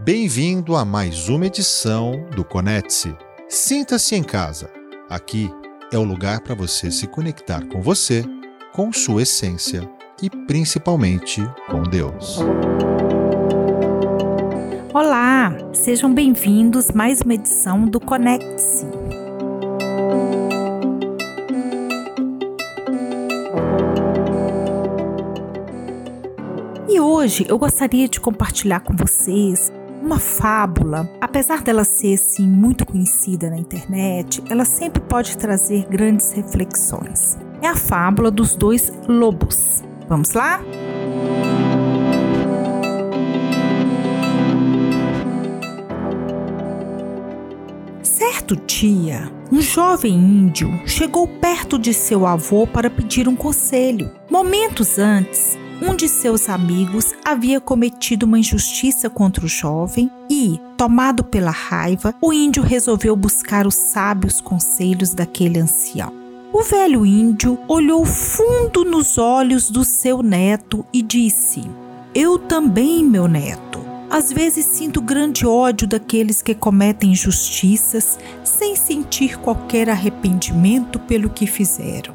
Bem-vindo a mais uma edição do Conecte-se. Sinta-se em casa. Aqui é o lugar para você se conectar com você, com sua essência e principalmente com Deus. Olá, sejam bem-vindos mais uma edição do Conecte-se. E hoje eu gostaria de compartilhar com vocês uma fábula, apesar dela ser assim muito conhecida na internet, ela sempre pode trazer grandes reflexões. É a fábula dos dois lobos. Vamos lá? Certo dia, um jovem índio chegou perto de seu avô para pedir um conselho. Momentos antes, um de seus amigos havia cometido uma injustiça contra o jovem e, tomado pela raiva, o índio resolveu buscar os sábios conselhos daquele ancião. O velho índio olhou fundo nos olhos do seu neto e disse: Eu também, meu neto. Às vezes sinto grande ódio daqueles que cometem injustiças sem sentir qualquer arrependimento pelo que fizeram.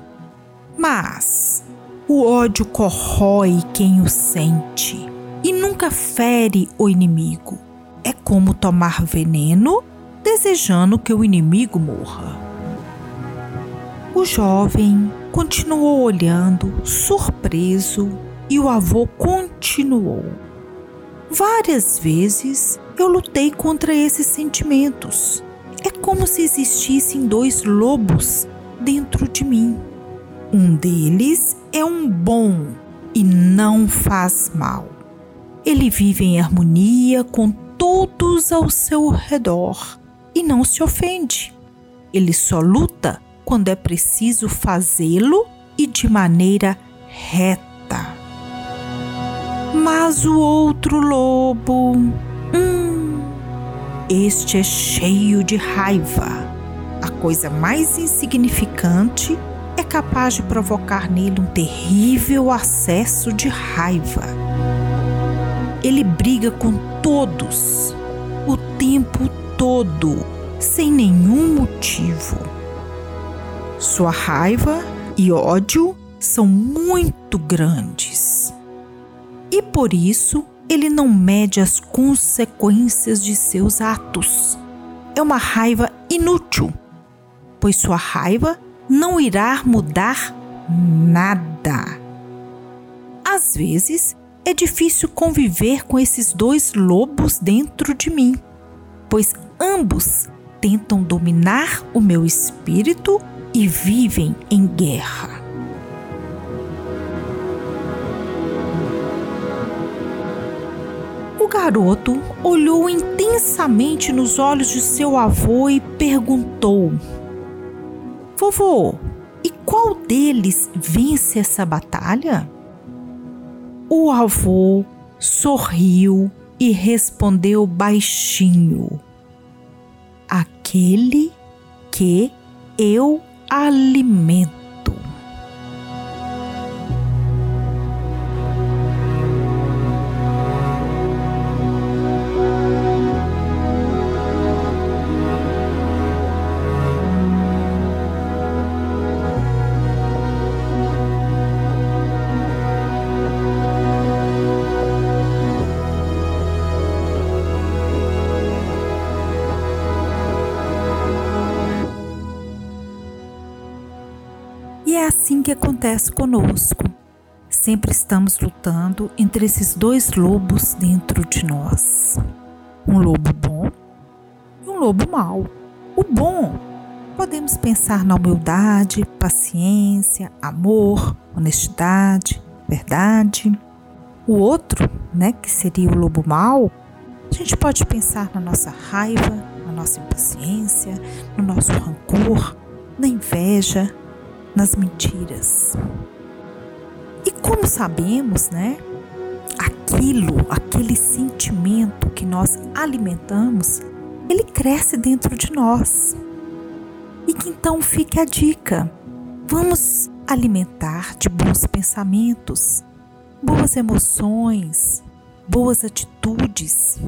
Mas o ódio corrói quem o sente e nunca fere o inimigo. É como tomar veneno desejando que o inimigo morra. O jovem continuou olhando, surpreso, e o avô continuou. Várias vezes eu lutei contra esses sentimentos. É como se existissem dois lobos dentro de mim. Um deles é um bom e não faz mal. Ele vive em harmonia com todos ao seu redor e não se ofende. Ele só luta quando é preciso fazê-lo e de maneira reta. Mas o outro lobo, hum, este é cheio de raiva. A coisa mais insignificante é capaz de provocar nele um terrível acesso de raiva. Ele briga com todos, o tempo todo, sem nenhum motivo. Sua raiva e ódio são muito grandes. E por isso ele não mede as consequências de seus atos. É uma raiva inútil, pois sua raiva não irá mudar nada. Às vezes é difícil conviver com esses dois lobos dentro de mim, pois ambos tentam dominar o meu espírito e vivem em guerra. O garoto olhou intensamente nos olhos de seu avô e perguntou: Vovô, e qual deles vence essa batalha? O avô sorriu e respondeu baixinho: Aquele que eu alimento. Assim que acontece conosco. Sempre estamos lutando entre esses dois lobos dentro de nós: um lobo bom e um lobo mau. O bom, podemos pensar na humildade, paciência, amor, honestidade, verdade. O outro, né, que seria o lobo mau, a gente pode pensar na nossa raiva, na nossa impaciência, no nosso rancor, na inveja, nas mentiras. E como sabemos, né? Aquilo, aquele sentimento que nós alimentamos, ele cresce dentro de nós. E que então fique a dica: vamos alimentar de bons pensamentos, boas emoções, boas atitudes.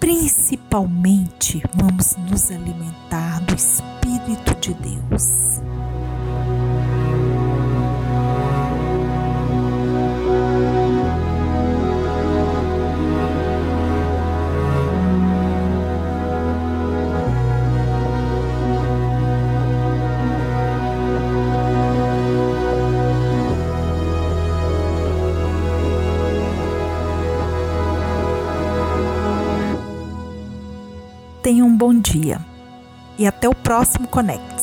principalmente vamos nos alimentar do Espírito de Deus. Tenha um bom dia e até o próximo Conecte.